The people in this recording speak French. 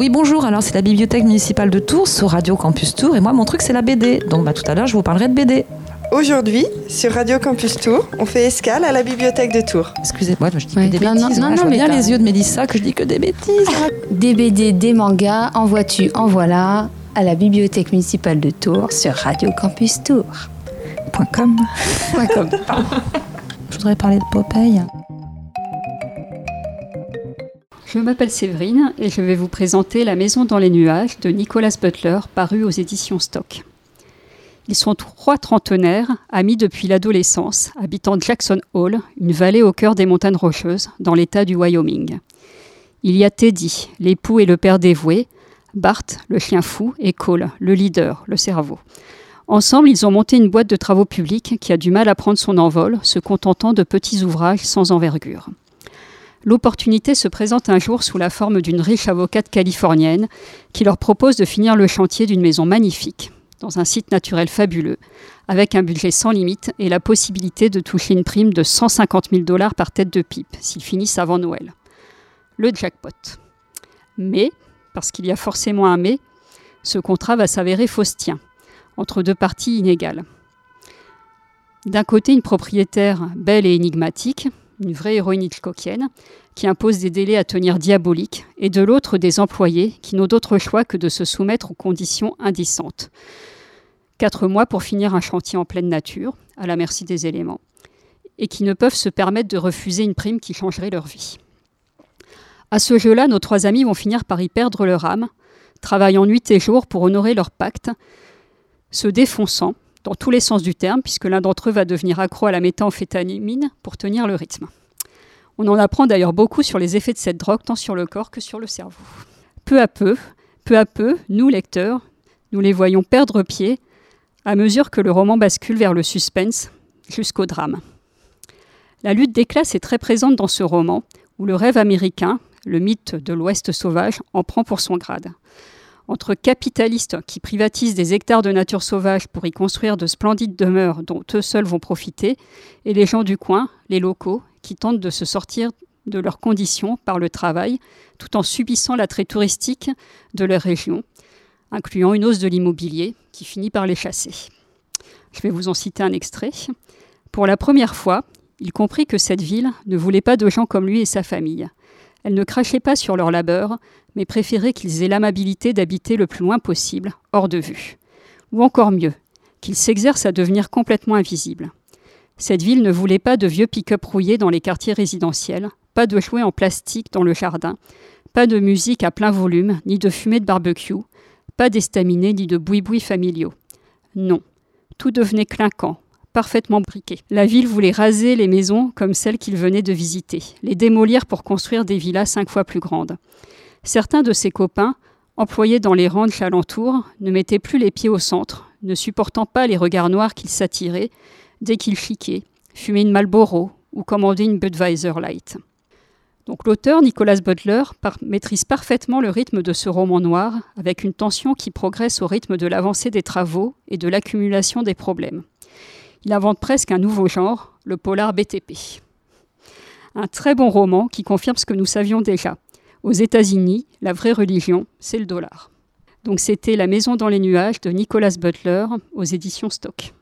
Oui, bonjour. Alors, c'est la bibliothèque municipale de Tours sur Radio Campus Tours. Et moi, mon truc, c'est la BD. Donc, bah, tout à l'heure, je vous parlerai de BD. Aujourd'hui, sur Radio Campus Tours, on fait escale à la bibliothèque de Tours. Excusez-moi, je dis Ouais. que des Non, bêtises. non, Voilà, non, mais bien les yeux de Mélissa que je dis que des bêtises. Des BD, des mangas, en vois-tu, en voilà, à la bibliothèque municipale de Tours sur Radio Campus Tours. Point com. Point com. Je voudrais parler de Popeye. Je m'appelle Séverine et je vais vous présenter La Maison dans les nuages de Nicolas Butler, paru aux éditions Stock. Ils sont trois trentenaires, amis depuis l'adolescence, habitant Jackson Hole, une vallée au cœur des montagnes rocheuses, dans l'état du Wyoming. Il y a Teddy, l'époux et le père dévoué, Bart, le chien fou, et Cole, le leader, le cerveau. Ensemble, ils ont monté une boîte de travaux publics qui a du mal à prendre son envol, se contentant de petits ouvrages sans envergure. L'opportunité se présente un jour sous la forme d'une riche avocate californienne qui leur propose de finir le chantier d'une maison magnifique, dans un site naturel fabuleux, avec un budget sans limite et la possibilité de toucher une prime de 150 000 dollars par tête de pipe s'ils finissent avant Noël. Le jackpot. Mais, parce qu'il y a forcément un mais, ce contrat va s'avérer faustien, entre deux parties inégales. D'un côté, une propriétaire belle et énigmatique, une vraie héroïne hitchcockienne, qui impose des délais à tenir diaboliques, et de l'autre des employés qui n'ont d'autre choix que de se soumettre aux conditions indécentes. Quatre mois pour finir un chantier en pleine nature, à la merci des éléments, et qui ne peuvent se permettre de refuser une prime qui changerait leur vie. À ce jeu-là, nos trois amis vont finir par y perdre leur âme, travaillant nuit et jour pour honorer leur pacte, se défonçant, dans tous les sens du terme, puisque l'un d'entre eux va devenir accro à la méthamphétamine pour tenir le rythme. On en apprend d'ailleurs beaucoup sur les effets de cette drogue, tant sur le corps que sur le cerveau. Peu à peu, peu à peu, nous, lecteurs, nous les voyons perdre pied à mesure que le roman bascule vers le suspense jusqu'au drame. La lutte des classes est très présente dans ce roman, où le rêve américain, le mythe de l'Ouest sauvage, en prend pour son grade entre capitalistes qui privatisent des hectares de nature sauvage pour y construire de splendides demeures dont eux seuls vont profiter, et les gens du coin, les locaux, qui tentent de se sortir de leurs conditions par le travail, tout en subissant l'attrait touristique de leur région, incluant une hausse de l'immobilier qui finit par les chasser. Je vais vous en citer un extrait. Pour la première fois, il comprit que cette ville ne voulait pas de gens comme lui et sa famille. Elle ne crachait pas sur leur labeur, mais préférait qu'ils aient l'amabilité d'habiter le plus loin possible, hors de vue. Ou encore mieux, qu'ils s'exercent à devenir complètement invisibles. Cette ville ne voulait pas de vieux pick-up rouillés dans les quartiers résidentiels, pas de jouets en plastique dans le jardin, pas de musique à plein volume, ni de fumée de barbecue, pas d'estaminets ni de boui-boui familiaux. Non, tout devenait clinquant, parfaitement briqué. La ville voulait raser les maisons comme celles qu'il venait de visiter, les démolir pour construire des villas cinq fois plus grandes. Certains de ses copains, employés dans les ranchs alentours, ne mettaient plus les pieds au centre, ne supportant pas les regards noirs qu'ils s'attiraient dès qu'ils chiquaient, fumaient une Marlboro ou commandaient une Budweiser Light. Donc l'auteur, Nicolas Butler, maîtrise parfaitement le rythme de ce roman noir, avec une tension qui progresse au rythme de l'avancée des travaux et de l'accumulation des problèmes. Il invente presque un nouveau genre, le polar BTP. Un très bon roman qui confirme ce que nous savions déjà. Aux États-Unis, la vraie religion, c'est le dollar. Donc c'était La Maison dans les nuages de Nicolas Butler aux éditions Stock.